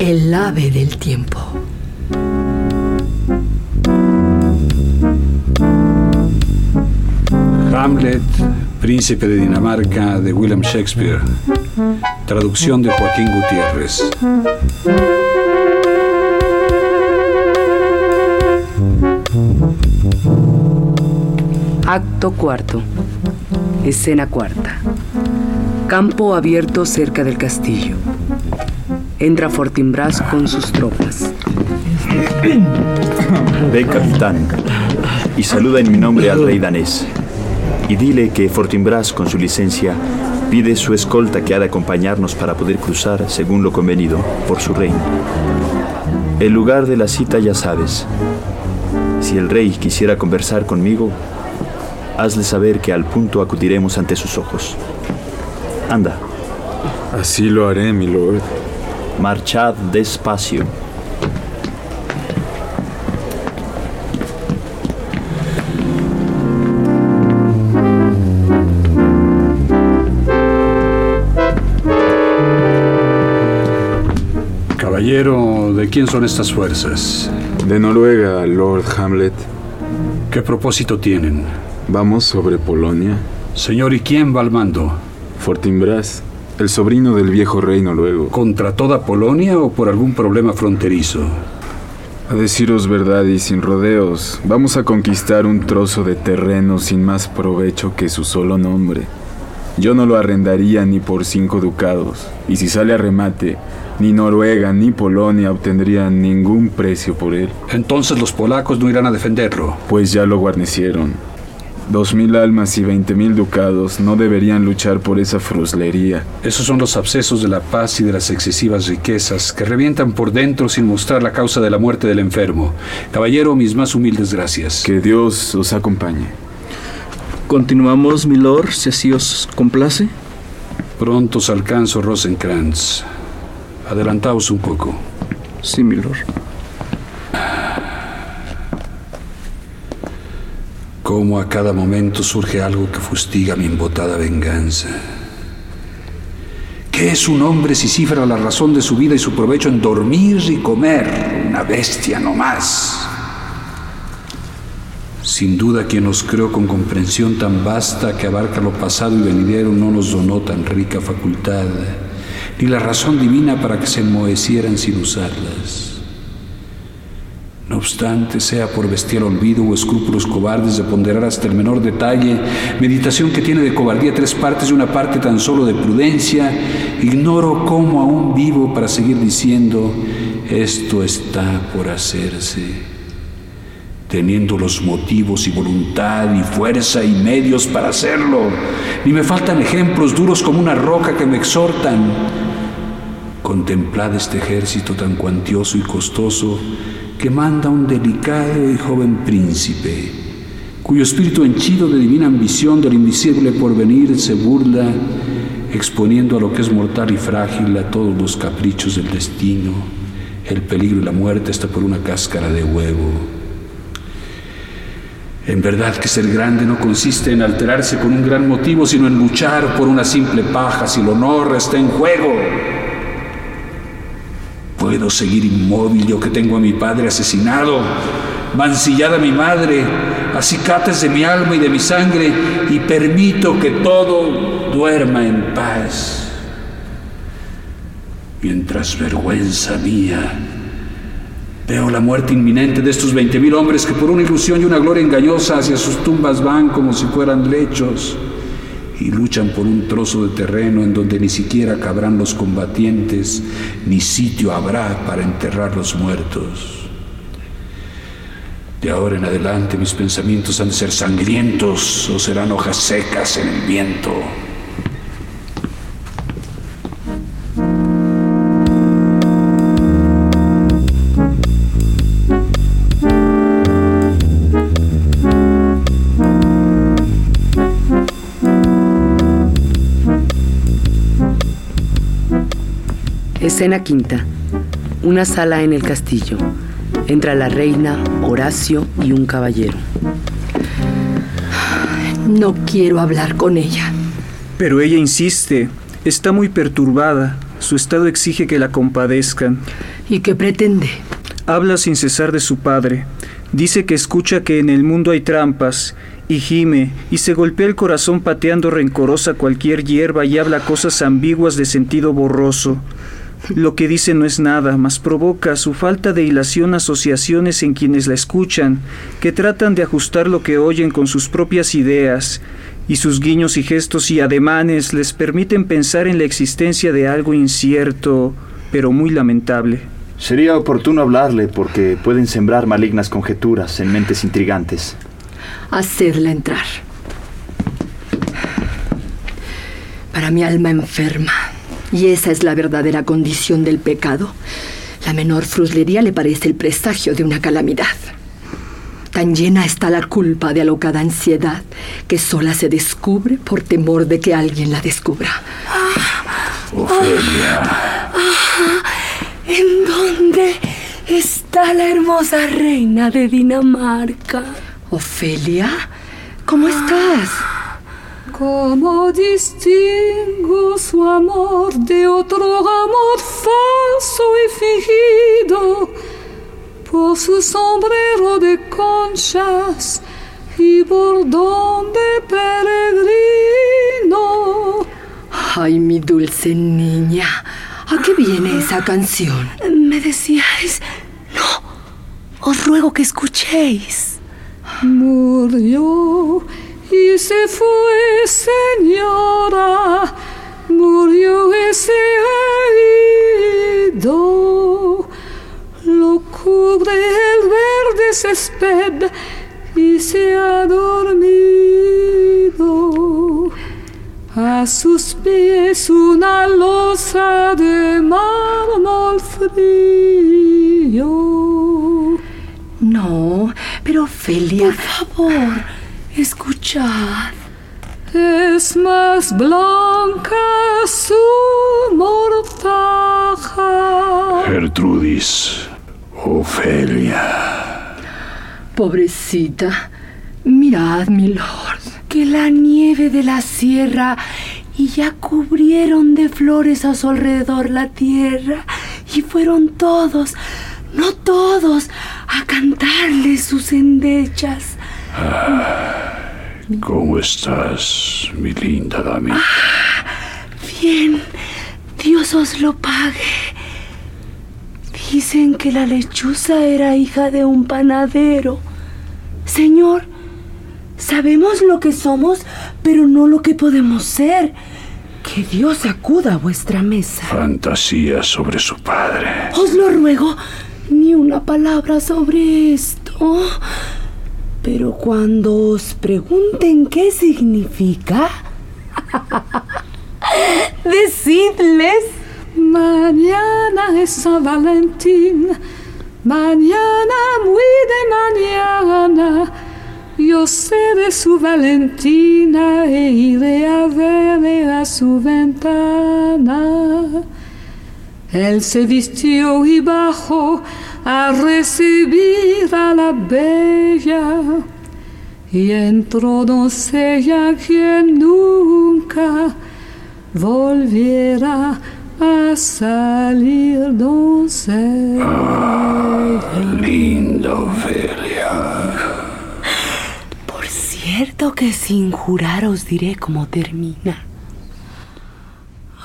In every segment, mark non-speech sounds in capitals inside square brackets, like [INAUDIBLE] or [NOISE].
El ave del tiempo. Hamlet, Príncipe de Dinamarca de William Shakespeare. Traducción de Joaquín Gutiérrez. Acto cuarto. Escena cuarta. Campo abierto cerca del castillo. Entra Fortinbras con sus tropas. Ve, capitán, y saluda en mi nombre al rey danés. Y dile que Fortinbras, con su licencia, pide su escolta que ha de acompañarnos para poder cruzar, según lo convenido, por su reino. El lugar de la cita ya sabes. Si el rey quisiera conversar conmigo, hazle saber que al punto acudiremos ante sus ojos. Anda, Así lo haré, mi lord. Marchad despacio. Caballero, ¿de quién son estas fuerzas? De Noruega, Lord Hamlet. ¿Qué propósito tienen? Vamos sobre Polonia. Señor, ¿y quién va al mando? Fortinbras, el sobrino del viejo rey noruego. ¿Contra toda Polonia o por algún problema fronterizo? A deciros verdad y sin rodeos, vamos a conquistar un trozo de terreno sin más provecho que su solo nombre. Yo no lo arrendaría ni por cinco ducados, y si sale a remate, ni Noruega ni Polonia obtendrían ningún precio por él, Entonces los polacos no irán a defenderlo. pues ya lo guarnecieron. Dos mil almas y veinte mil ducados no deberían luchar por esa fruslería. Esos son los abscesos de la paz y de las excesivas riquezas que revientan por dentro sin mostrar la causa de la muerte del enfermo. Caballero, mis más humildes gracias. Que Dios os acompañe. Continuamos, milord, si así os complace. Pronto os alcanzo, Rosenkrantz. Adelantaos un poco. Sí, milord. Cómo a cada momento surge algo que fustiga mi embotada venganza. ¿Qué es un hombre si cifra la razón de su vida y su provecho en dormir y comer? Una bestia no más. Sin duda quien nos creó con comprensión tan vasta que abarca lo pasado y venidero no nos donó tan rica facultad, ni la razón divina para que se enmohecieran sin usarlas. No obstante, sea por bestial olvido o escrúpulos cobardes de ponderar hasta el menor detalle, meditación que tiene de cobardía tres partes y una parte tan solo de prudencia, ignoro cómo aún vivo para seguir diciendo, esto está por hacerse, teniendo los motivos y voluntad y fuerza y medios para hacerlo. Ni me faltan ejemplos duros como una roca que me exhortan. Contemplad este ejército tan cuantioso y costoso que manda un delicado y joven príncipe, cuyo espíritu henchido de divina ambición del invisible porvenir se burla, exponiendo a lo que es mortal y frágil a todos los caprichos del destino, el peligro y la muerte hasta por una cáscara de huevo. En verdad que ser grande no consiste en alterarse con un gran motivo, sino en luchar por una simple paja si el honor está en juego. Puedo seguir inmóvil yo que tengo a mi padre asesinado, mancillada mi madre, acicates de mi alma y de mi sangre, y permito que todo duerma en paz. Mientras vergüenza mía, veo la muerte inminente de estos veinte mil hombres que por una ilusión y una gloria engañosa hacia sus tumbas van como si fueran lechos y luchan por un trozo de terreno en donde ni siquiera cabrán los combatientes, ni sitio habrá para enterrar los muertos. De ahora en adelante mis pensamientos han de ser sangrientos o serán hojas secas en el viento. Escena quinta. Una sala en el castillo. Entra la reina, Horacio y un caballero. No quiero hablar con ella. Pero ella insiste. Está muy perturbada. Su estado exige que la compadezcan. ¿Y qué pretende? Habla sin cesar de su padre. Dice que escucha que en el mundo hay trampas y gime y se golpea el corazón pateando rencorosa cualquier hierba y habla cosas ambiguas de sentido borroso. Lo que dice no es nada, mas provoca su falta de hilación asociaciones en quienes la escuchan, que tratan de ajustar lo que oyen con sus propias ideas, y sus guiños y gestos y ademanes les permiten pensar en la existencia de algo incierto, pero muy lamentable. Sería oportuno hablarle porque pueden sembrar malignas conjeturas en mentes intrigantes. Hacedla entrar. Para mi alma enferma, y esa es la verdadera condición del pecado, la menor fruslería le parece el presagio de una calamidad. Tan llena está la culpa de alocada ansiedad que sola se descubre por temor de que alguien la descubra. Ofelia, ¿En dónde está la hermosa reina de Dinamarca? Ofelia, ¿cómo estás? ¿Cómo distingo su amor de otro amor falso y fingido? Por su sombrero de conchas y bordón de peregrino. Ay, mi dulce niña, ¿a qué viene esa canción? Me decíais, no, os ruego que escuchéis. Murió y se fue, señora, murió ese herido. Lo cubre el verde césped y se ha dormido. A sus pies una losa de mármol frío. No, pero Ofelia, Por favor, escuchad. Es más blanca su mortaja. Gertrudis, Ofelia. pobrecita, mirad, mi lord. que la nieve de la sierra y ya cubrieron de flores a su alrededor la tierra y fueron todos, no todos, a cantarle sus endechas. ¿Cómo estás, mi linda damita? Bien, Dios os lo pague. Dicen que la lechuza era hija de un panadero. Señor, sabemos lo que somos, pero no lo que podemos ser. Que Dios acuda a vuestra mesa. Fantasía sobre su padre. Os lo ruego, ni una palabra sobre esto. Pero cuando os pregunten qué significa, [LAUGHS] decidles. Mañana es San Valentín, mañana muy de mañana. Yo seré su Valentina e iré a verle a su ventana. Él se vistió y bajó a recibir a la bella. Y entró doncella quien nunca volviera a salir doncella. Linda Ofelia. Por cierto que sin jurar os diré cómo termina.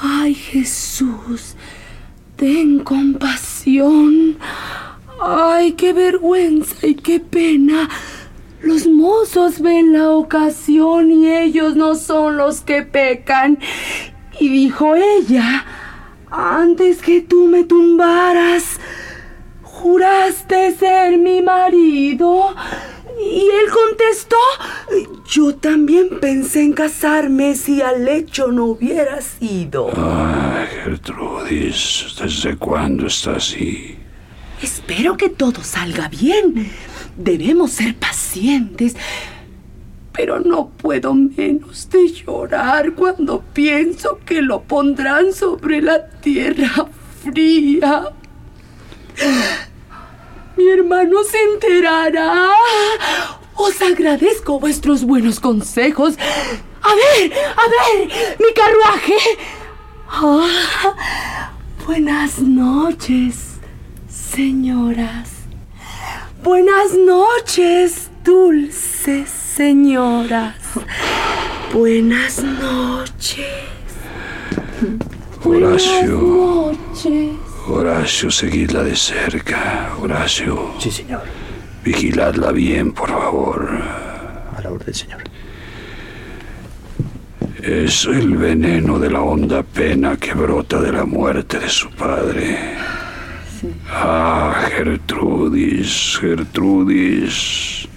Ay Jesús, ten compasión. Ay, qué vergüenza y qué pena. Los mozos ven la ocasión y ellos no son los que pecan. Y dijo ella, antes que tú me tumbaras, juraste ser mi marido. Y él contestó, yo también pensé en casarme si al hecho no hubiera sido. Ay, Gertrudis, ¿desde cuándo está así? Espero que todo salga bien. Debemos ser pacientes. Pero no puedo menos de llorar cuando pienso que lo pondrán sobre la tierra fría. Mi hermano se enterará. Os agradezco vuestros buenos consejos. A ver, a ver, mi carruaje. Ah, buenas noches, señoras. Buenas noches, dulces señoras. Buenas noches. Horacio. Buenas noches. Horacio, seguidla de cerca. Horacio. Sí, señor. Vigiladla bien, por favor. A la orden, señor. Es el veneno de la honda pena que brota de la muerte de su padre. Ah, Gertrudis, Gertrudis.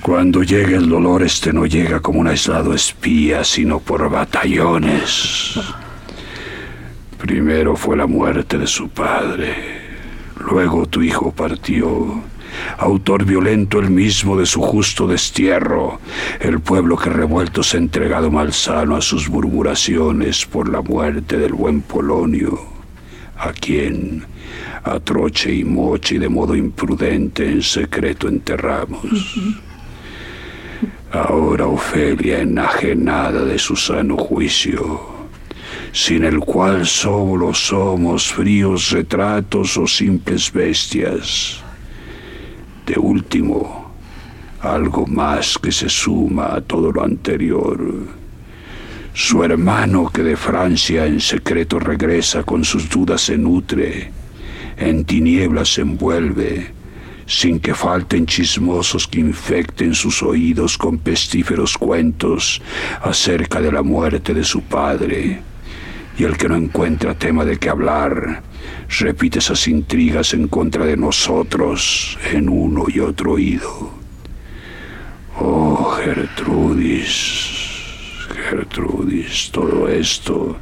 Cuando llega el dolor, este no llega como un aislado espía, sino por batallones. Primero fue la muerte de su padre, luego tu hijo partió, autor violento el mismo de su justo destierro, el pueblo que revuelto se ha entregado malsano a sus murmuraciones por la muerte del buen Polonio, a quien a troche y moche de modo imprudente en secreto enterramos. Ahora Ofelia enajenada de su sano juicio, sin el cual solo somos fríos retratos o simples bestias. De último, algo más que se suma a todo lo anterior. Su hermano que de Francia en secreto regresa con sus dudas se nutre, en tinieblas se envuelve, sin que falten chismosos que infecten sus oídos con pestíferos cuentos acerca de la muerte de su padre. Y el que no encuentra tema de qué hablar, repite esas intrigas en contra de nosotros en uno y otro oído. Oh, Gertrudis, Gertrudis, todo esto,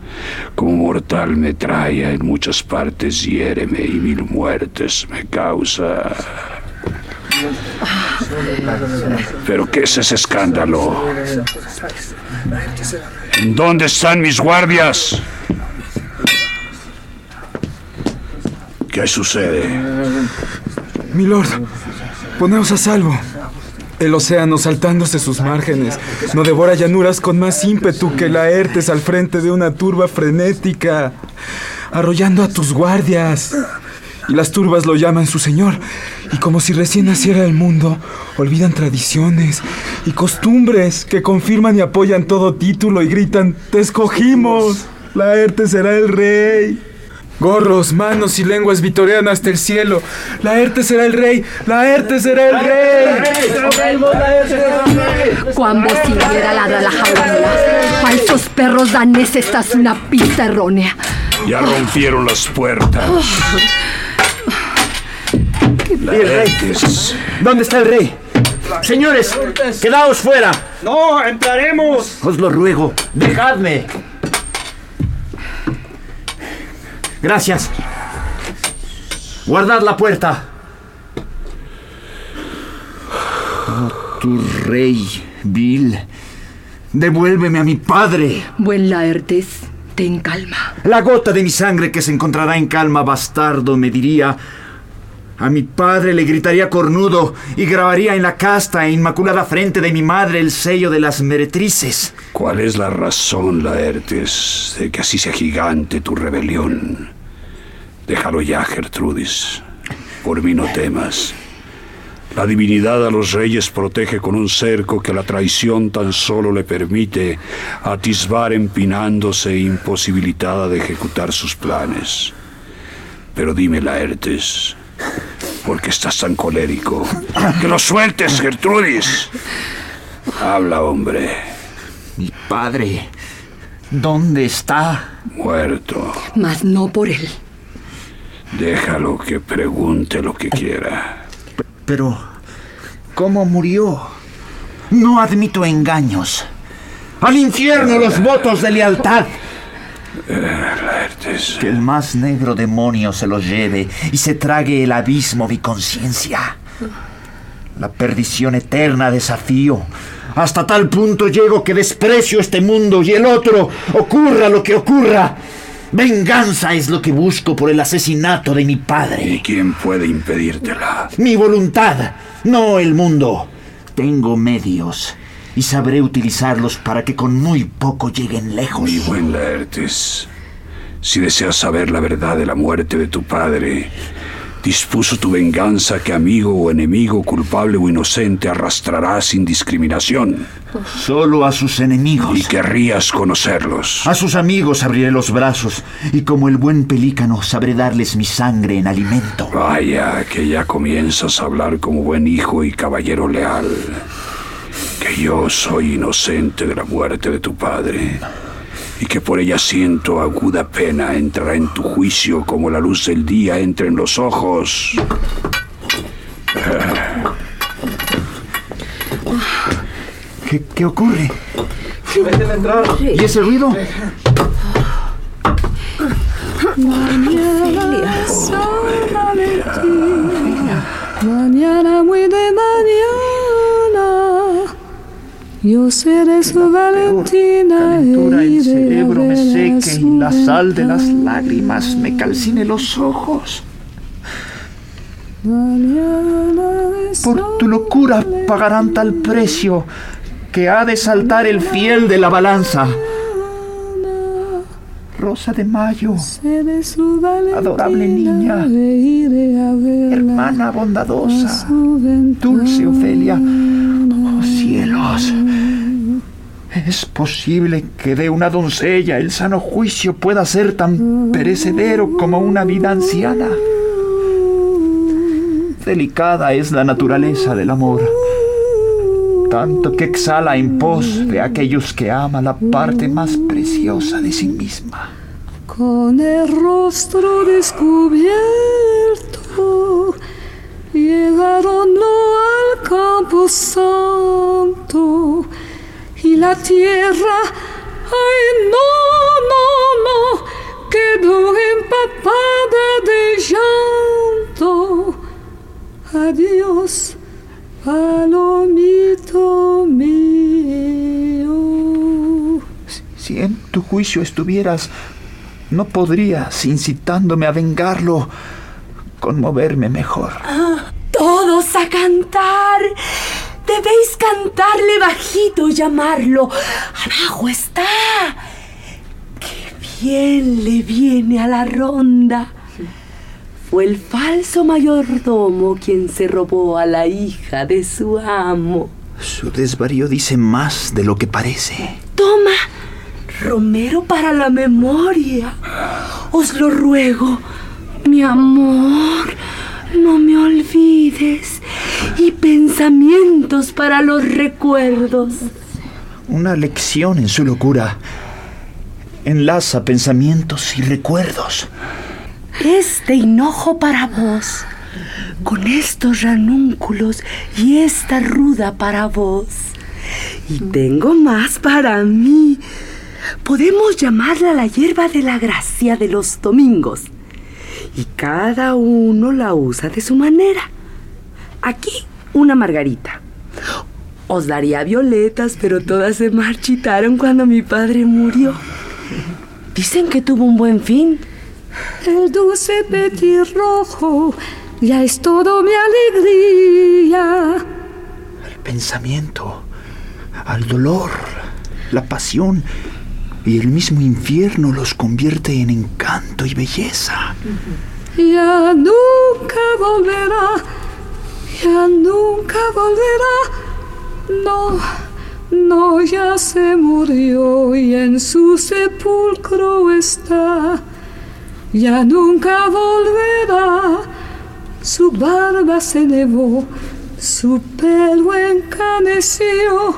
como mortal metralla en muchas partes hiéreme y mil muertes me causa. ¿Pero qué es ese escándalo? ¿En dónde están mis guardias? ¿Qué sucede? Milord, poneos a salvo. El océano saltándose sus márgenes no devora llanuras con más ímpetu que Laertes al frente de una turba frenética, arrollando a tus guardias. Y las turbas lo llaman su señor, y como si recién naciera el mundo, olvidan tradiciones y costumbres que confirman y apoyan todo título y gritan, te escogimos, Laertes será el rey. Gorros, manos y lenguas vitorean hasta el cielo. Laerte será el rey. Laerte será el rey. Juan Bociniera ladra la jaula. Falsos perros daneses, esta es una pista errónea. Ya rompieron las puertas. ¿Y el rey? ¿Dónde está el rey? Señores, quedaos fuera. No, entraremos. Os lo ruego, dejadme. Gracias. Guardad la puerta. Oh, tu rey, Bill. Devuélveme a mi padre. Buen Laertes, ten calma. La gota de mi sangre que se encontrará en calma, bastardo, me diría. A mi padre le gritaría cornudo y grabaría en la casta e inmaculada frente de mi madre el sello de las meretrices. ¿Cuál es la razón, Laertes, de que así sea gigante tu rebelión? Déjalo ya, Gertrudis. Por mí no temas. La divinidad a los reyes protege con un cerco que la traición tan solo le permite atisbar empinándose e imposibilitada de ejecutar sus planes. Pero dime, Laertes, ¿por qué estás tan colérico? ¡Que lo sueltes, Gertrudis! Habla, hombre. Mi padre, ¿dónde está? Muerto. Mas no por él. Déjalo que pregunte lo que quiera. Pero, ¿cómo murió? No admito engaños. Al infierno los votos de lealtad. Laertes. Que el más negro demonio se los lleve y se trague el abismo mi conciencia. La perdición eterna desafío. Hasta tal punto llego que desprecio este mundo y el otro, ocurra lo que ocurra. Venganza es lo que busco por el asesinato de mi ¿Y padre. quién puede impedírtela? Mi voluntad, no el mundo. Tengo medios y sabré utilizarlos para que con muy poco lleguen lejos. Mi buen Laertes, si deseas saber la verdad de la muerte de tu padre, dispuso tu venganza que amigo o enemigo, culpable o inocente, arrastrará sin discriminación. Solo a sus enemigos. Y querrías conocerlos. A sus amigos abriré los brazos y como el buen pelícano sabré darles mi sangre en alimento. Vaya, que ya comienzas a hablar como buen hijo y caballero leal. Que yo soy inocente de la muerte de tu padre. Y que por ella siento aguda pena entrará en tu juicio como la luz del día entra en los ojos. ¿Qué, qué ocurre? ¿Y ese ruido? Mañana mañana yo seré su Valentina. el iré a cerebro me seque y la sal de las lágrimas me calcine los ojos. Por tu locura pagarán tal precio que ha de saltar el fiel de la balanza. Rosa de Mayo, Adorable niña, e hermana bondadosa, dulce Ofelia. Cielos, ¿es posible que de una doncella el sano juicio pueda ser tan perecedero como una vida anciana? Delicada es la naturaleza del amor, tanto que exhala en pos de aquellos que ama la parte más preciosa de sí misma. Con el rostro descubierto, llegaron al campo santo y la tierra, ay no, no, no, quedó empapada de llanto. Adiós, palomito mío. Si en tu juicio estuvieras, no podrías, incitándome a vengarlo, conmoverme mejor. Todos a cantar. Debéis cantarle bajito y llamarlo. Abajo está. Qué bien le viene a la ronda. Fue el falso mayordomo quien se robó a la hija de su amo. Su desvarío dice más de lo que parece. Toma, Romero para la memoria. Os lo ruego, mi amor, no me olvides. Y pensamientos para los recuerdos. Una lección en su locura. Enlaza pensamientos y recuerdos. Este hinojo para vos, con estos ranúnculos y esta ruda para vos. Y tengo más para mí. Podemos llamarla la hierba de la gracia de los domingos. Y cada uno la usa de su manera. Aquí una margarita. Os daría violetas, pero todas se marchitaron cuando mi padre murió. Dicen que tuvo un buen fin. El dulce petirrojo ya es todo mi alegría. Al pensamiento, al dolor, la pasión y el mismo infierno los convierte en encanto y belleza. Ya nunca volverá, ya nunca volverá. No, no, ya se murió y en su sepulcro está. Ya nunca volverá. Su barba se nevó, su pelo encaneció.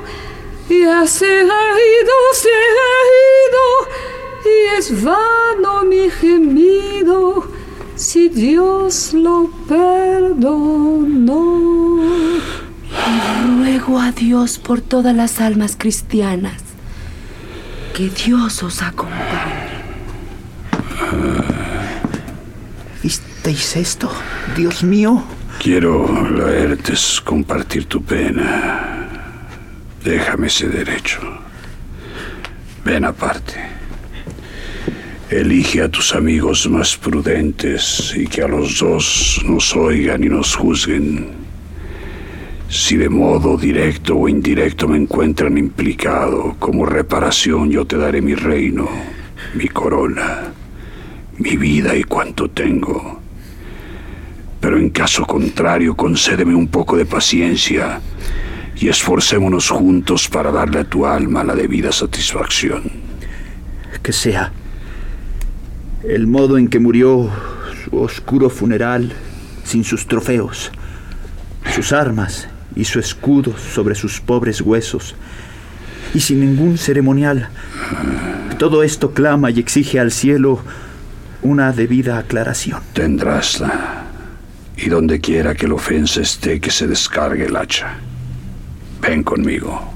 Ya se ha ido, se ha ido, y es vano mi gemido si Dios lo perdonó. Y ruego a Dios por todas las almas cristianas. Que Dios os acompañe. ¿Visteis esto? Dios mío. Quiero, Laertes, compartir tu pena. Déjame ese derecho. Ven aparte. Elige a tus amigos más prudentes y que a los dos nos oigan y nos juzguen. Si de modo directo o indirecto me encuentran implicado, como reparación yo te daré mi reino, mi corona, mi vida y cuanto tengo. Pero en caso contrario, concédeme un poco de paciencia y esforcémonos juntos para darle a tu alma la debida satisfacción. Que sea el modo en que murió su oscuro funeral sin sus trofeos, sus armas y su escudo sobre sus pobres huesos, y sin ningún ceremonial. Todo esto clama y exige al cielo una debida aclaración. Tendrásla. Y donde quiera que el ofensa esté, que se descargue el hacha. Ven conmigo.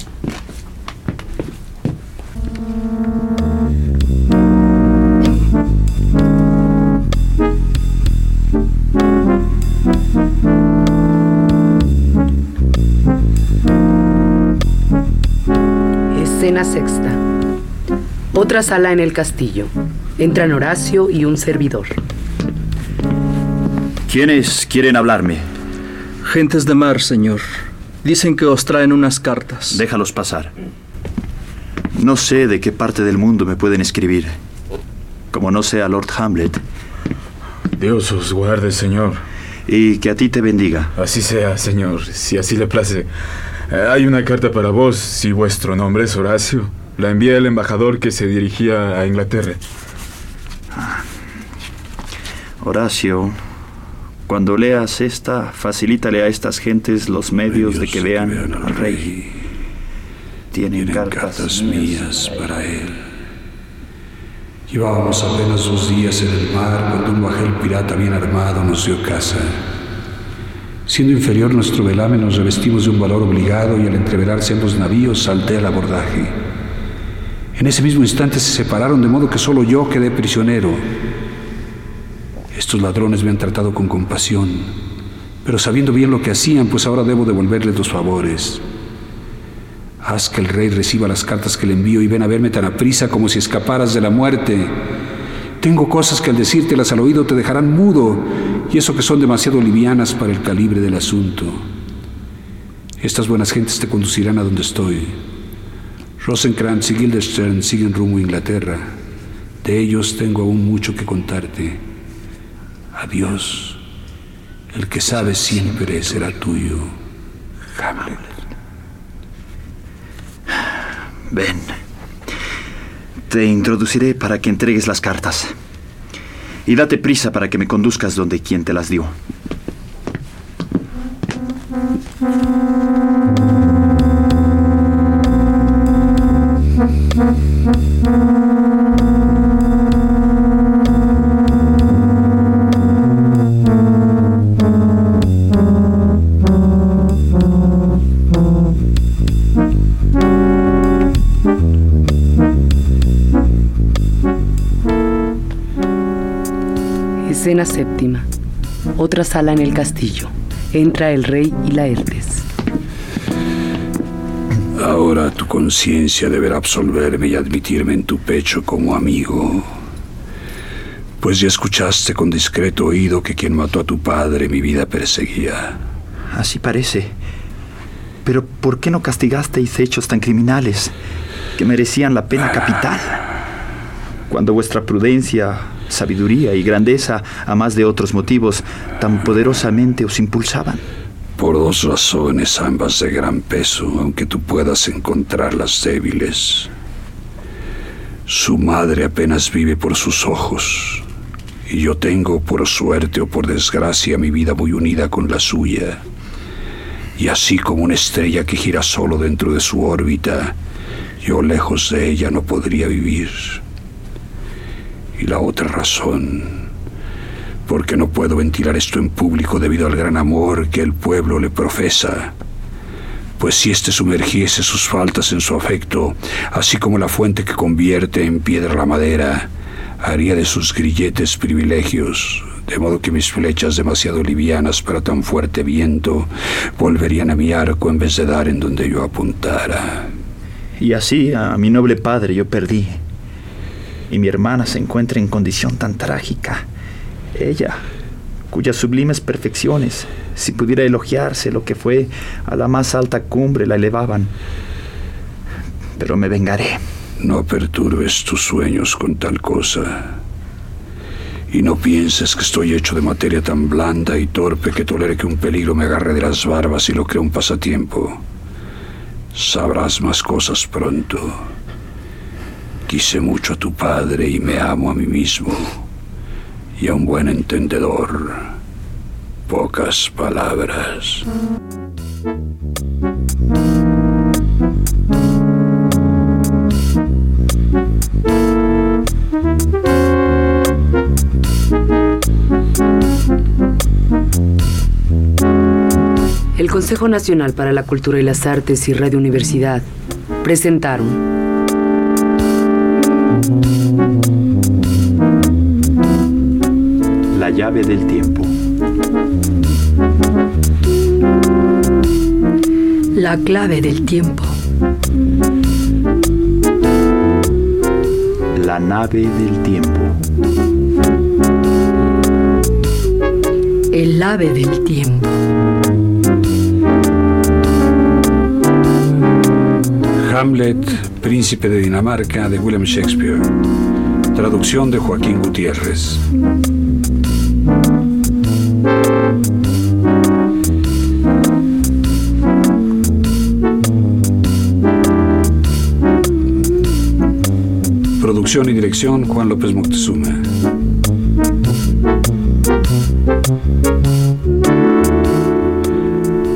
Sexta. Otra sala en el castillo. Entran Horacio y un servidor. ¿Quiénes quieren hablarme? Gentes de mar, señor. Dicen que os traen unas cartas. Déjalos pasar. No sé de qué parte del mundo me pueden escribir. Como no sea Lord Hamlet. Dios os guarde, señor. Y que a ti te bendiga. Así sea, señor, si así le place. Eh, hay una carta para vos, si vuestro nombre es Horacio. La envía el embajador que se dirigía a Inglaterra. Horacio, cuando leas esta, facilítale a estas gentes los medios, de que vean, al rey. Tienen, cartas, mías para él. Llevábamos apenas dos días en el mar cuando un bajel pirata bien armado nos dio caza. Siendo inferior nuestro velame, nos revestimos de un valor obligado y al entreverarse ambos navíos salté al abordaje. En ese mismo instante se separaron de modo que solo yo quedé prisionero. Estos ladrones me han tratado con compasión, pero sabiendo bien lo que hacían, pues ahora debo devolverles los favores. Haz que el rey reciba las cartas que le envío y ven a verme tan aprisa como si escaparas de la muerte. Tengo cosas que al decírtelas al oído te dejarán mudo, y eso que son demasiado livianas para el calibre del asunto. Estas buenas gentes te conducirán a donde estoy. Rosenkrantz y Guildenstern siguen rumbo a Inglaterra. De ellos tengo aún mucho que contarte. Adiós. El que sabe siempre será tuyo. Hamlet. Ven. Te introduciré para que entregues las cartas. Y date prisa para que me conduzcas donde quien te las dio. Escena séptima. Otra sala en el castillo. Entra el rey y Laertes. Ahora tu conciencia deberá absolverme y admitirme en tu pecho como amigo. Pues ya escuchaste con discreto oído que quien mató a tu padre mi vida perseguía. Así parece. Pero ¿por qué no castigasteis hechos tan criminales que merecían la pena capital? Cuando vuestra prudencia, sabiduría y grandeza, a más de otros motivos, tan poderosamente os impulsaban. Por dos razones, ambas de gran peso, aunque tú puedas encontrarlas débiles. Su madre apenas vive por sus ojos, y yo tengo, por suerte o por desgracia, mi vida muy unida con la suya. Y así como una estrella que gira solo dentro de su órbita, yo lejos de ella no podría vivir. Y la otra razón, porque no puedo ventilar esto en público debido al gran amor que el pueblo le profesa. Pues si éste sumergiese sus faltas en su afecto, así como la fuente que convierte en piedra la madera, haría de sus grilletes privilegios, de modo que mis flechas demasiado livianas para tan fuerte viento volverían a mi arco en vez de dar en donde yo apuntara. Y así a mi noble padre yo perdí. Y mi hermana se encuentre en condición tan trágica. Ella, cuyas sublimes perfecciones, si pudiera elogiarse lo que fue a la más alta cumbre, la elevaban. Pero me vengaré. No perturbes tus sueños con tal cosa. Y no pienses que estoy hecho de materia tan blanda y torpe que tolere que un peligro me agarre de las barbas y lo cree un pasatiempo. Sabrás más cosas pronto. Quise mucho a tu padre y me amo a mí mismo. Y a un buen entendedor, pocas palabras. El Consejo Nacional para la Cultura y las Artes y Radio Universidad presentaron llave del tiempo. La clave del tiempo. La nave del tiempo. El ave del tiempo. Hamlet, Príncipe de Dinamarca, de William Shakespeare. Traducción de Joaquín Gutiérrez. Producción y dirección Juan López Moctezuma.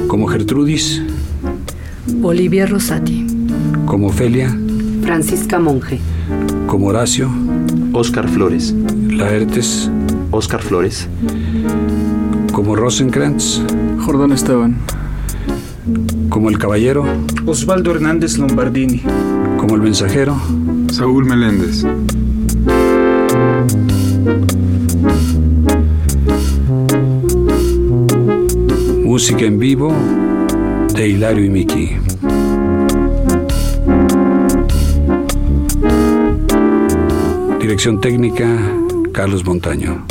Como Gertrudis, Bolivia Rosati. como Ofelia, Francisca Monge, como Horacio, Oscar Flores. Laertes, Oscar Flores. como Rosenkrantz, Jordán Esteban, como el Caballero, Osvaldo Hernández Lombardini, como el Mensajero, Saúl Meléndez. música en vivo de Hilario y Miki. Dirección técnica Carlos Montaño.